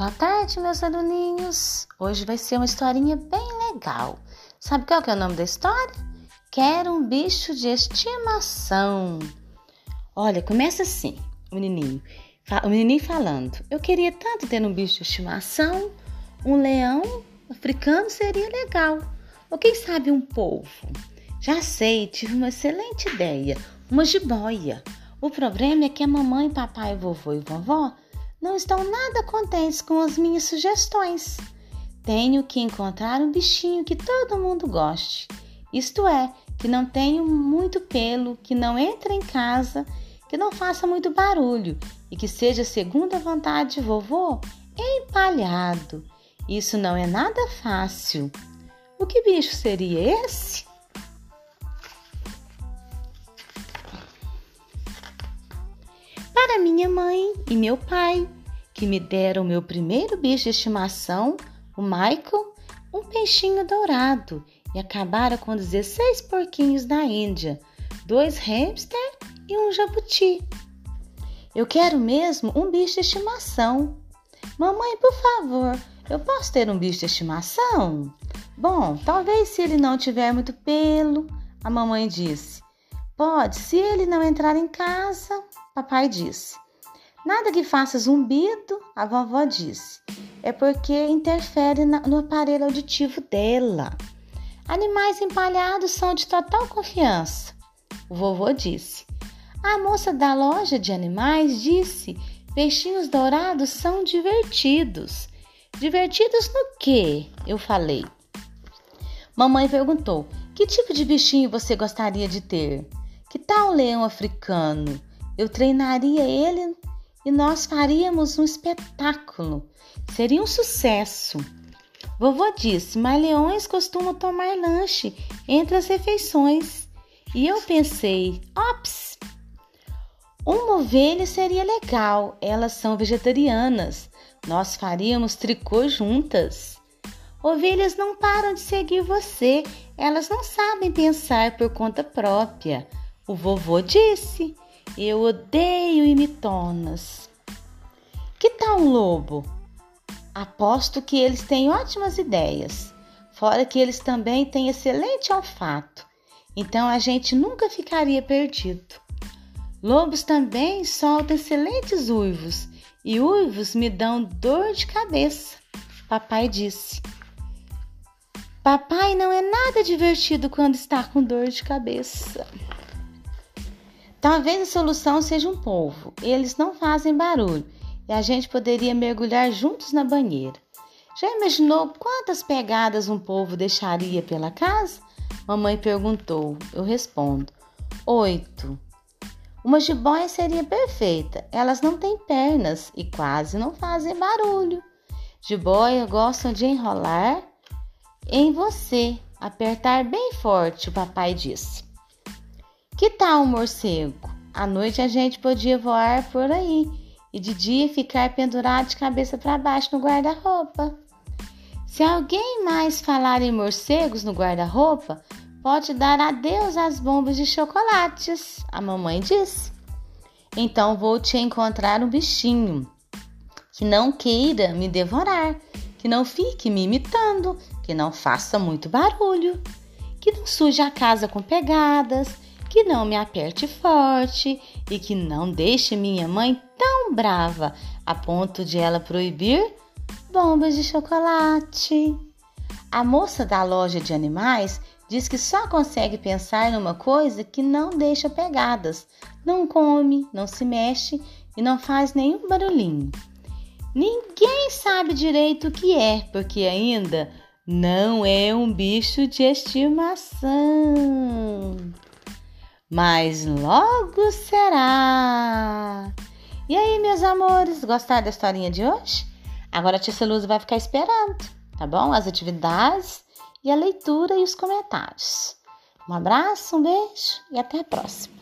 Boa tarde, meus aluninhos. Hoje vai ser uma historinha bem legal. Sabe qual que é o nome da história? Quero um bicho de estimação. Olha, começa assim, o menininho. O menininho falando: Eu queria tanto ter um bicho de estimação. Um leão africano seria legal. Ou quem sabe um polvo? Já sei, tive uma excelente ideia. Uma jiboia. O problema é que a mamãe, papai, vovô e vovó não estão nada contentes com as minhas sugestões. Tenho que encontrar um bichinho que todo mundo goste. Isto é, que não tenha muito pelo, que não entre em casa, que não faça muito barulho e que seja segundo a vontade de vovô, empalhado. Isso não é nada fácil. O que bicho seria esse? Para minha mãe e meu pai, que me deram meu primeiro bicho de estimação, o Michael, um peixinho dourado, e acabaram com 16 porquinhos da Índia, dois hamster e um jabuti. Eu quero mesmo um bicho de estimação. Mamãe, por favor, eu posso ter um bicho de estimação? Bom, talvez se ele não tiver muito pelo, a mamãe disse. Pode, se ele não entrar em casa, papai disse. Nada que faça zumbido, a vovó disse. É porque interfere no aparelho auditivo dela. Animais empalhados são de total confiança, o vovô disse. A moça da loja de animais disse: peixinhos dourados são divertidos. Divertidos no quê? Eu falei. Mamãe perguntou: que tipo de bichinho você gostaria de ter? Que tal um leão africano? Eu treinaria ele e nós faríamos um espetáculo. Seria um sucesso. Vovô disse: mas leões costumam tomar lanche entre as refeições. E eu pensei: ops! Uma ovelha seria legal, elas são vegetarianas. Nós faríamos tricô juntas. Ovelhas não param de seguir você, elas não sabem pensar por conta própria. O vovô disse: Eu odeio imitonas. Que tal um lobo? Aposto que eles têm ótimas ideias. Fora que eles também têm excelente olfato. Então a gente nunca ficaria perdido. Lobos também soltam excelentes uivos e uivos me dão dor de cabeça. Papai disse. Papai não é nada divertido quando está com dor de cabeça. Talvez a solução seja um polvo. Eles não fazem barulho e a gente poderia mergulhar juntos na banheira. Já imaginou quantas pegadas um polvo deixaria pela casa? Mamãe perguntou. Eu respondo: oito. Uma jiboia seria perfeita. Elas não têm pernas e quase não fazem barulho. Jiboia gostam de enrolar em você, apertar bem forte, o papai disse. Que tal um morcego? À noite a gente podia voar por aí e de dia ficar pendurado de cabeça para baixo no guarda-roupa. Se alguém mais falar em morcegos no guarda-roupa, pode dar adeus às bombas de chocolates, a mamãe disse. Então vou te encontrar um bichinho que não queira me devorar, que não fique me imitando, que não faça muito barulho, que não suje a casa com pegadas que não me aperte forte e que não deixe minha mãe tão brava a ponto de ela proibir bombas de chocolate. A moça da loja de animais diz que só consegue pensar numa coisa que não deixa pegadas, não come, não se mexe e não faz nenhum barulhinho. Ninguém sabe direito o que é, porque ainda não é um bicho de estimação mas logo será. E aí, meus amores, gostaram da historinha de hoje? Agora a Tia Luz vai ficar esperando, tá bom? As atividades e a leitura e os comentários. Um abraço, um beijo e até a próxima.